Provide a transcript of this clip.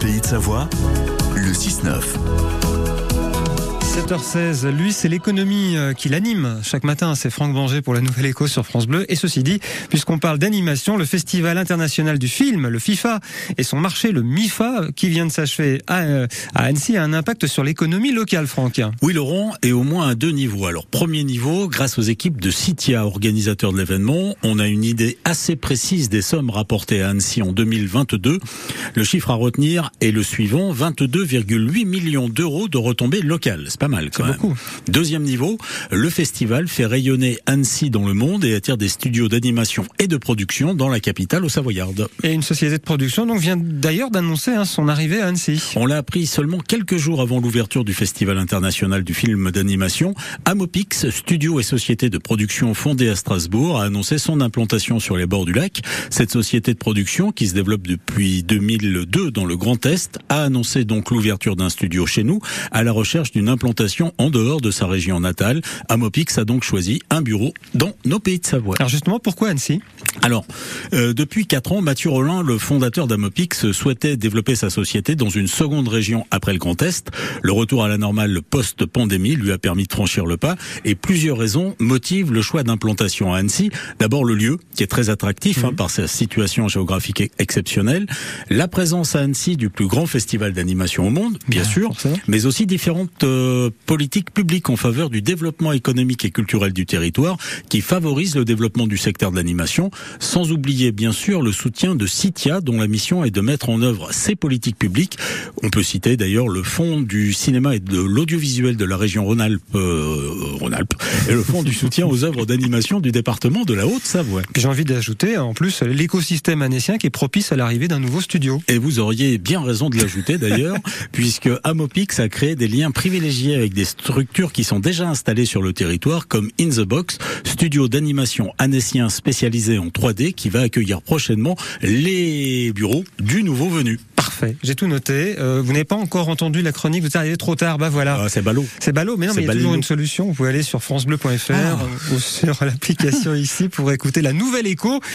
Pays de Savoie, le 6-9. 7h16, lui, c'est l'économie euh, qui l'anime. Chaque matin, c'est Franck Banger pour la Nouvelle Écho sur France Bleu. Et ceci dit, puisqu'on parle d'animation, le Festival international du film, le FIFA, et son marché, le MIFA, qui vient de s'achever à, euh, à Annecy, a un impact sur l'économie locale, Franck. Oui, Laurent, et au moins à deux niveaux. Alors, premier niveau, grâce aux équipes de Citia, organisateurs de l'événement, on a une idée assez précise des sommes rapportées à Annecy en 2022. Le chiffre à retenir est le suivant, 22,8 millions d'euros de retombées locales pas mal quand même. Beaucoup. Deuxième niveau, le festival fait rayonner Annecy dans le monde et attire des studios d'animation et de production dans la capitale au Savoyarde. Et une société de production donc vient d'ailleurs d'annoncer hein, son arrivée à Annecy. On l'a appris seulement quelques jours avant l'ouverture du Festival international du film d'animation. Amopix, studio et société de production fondée à Strasbourg, a annoncé son implantation sur les bords du lac. Cette société de production, qui se développe depuis 2002 dans le Grand Est, a annoncé donc l'ouverture d'un studio chez nous à la recherche d'une implantation en dehors de sa région natale. Amopix a donc choisi un bureau dans nos pays de Savoie. Alors justement, pourquoi Annecy? Alors, euh, depuis quatre ans, Mathieu Rollin, le fondateur d'Amopix, souhaitait développer sa société dans une seconde région après le Grand Est. Le retour à la normale post-pandémie lui a permis de franchir le pas et plusieurs raisons motivent le choix d'implantation à Annecy. D'abord le lieu, qui est très attractif hein, mhm. par sa situation géographique exceptionnelle, la présence à Annecy du plus grand festival d'animation au monde, bien, sûr, mais aussi différentes euh, politique publique en faveur du développement économique et culturel du territoire qui favorise le développement du secteur de l'animation, sans oublier bien sûr le soutien de Citia dont la mission est de mettre en œuvre ces politiques publiques. On peut citer d'ailleurs le fonds du cinéma et de l'audiovisuel de la région Rhône-Alpes, euh, et le fonds du soutien aux œuvres d'animation du département de la Haute-Savoie. J'ai envie d'ajouter en plus l'écosystème annécien qui est propice à l'arrivée d'un nouveau studio. Et vous auriez bien raison de l'ajouter d'ailleurs, puisque Amopix a créé des liens privilégiés avec des structures qui sont déjà installées sur le territoire, comme In the Box, studio d'animation annécien spécialisé en 3D, qui va accueillir prochainement les bureaux du nouveau venu. Parfait, j'ai tout noté. Euh, vous n'avez pas encore entendu la chronique, vous êtes arrivé trop tard, bah voilà. Ah, c'est ballot. C'est ballot, mais non, mais il y a toujours une solution. Vous pouvez aller sur francebleu.fr ah. ou sur l'application ici pour écouter la nouvelle écho.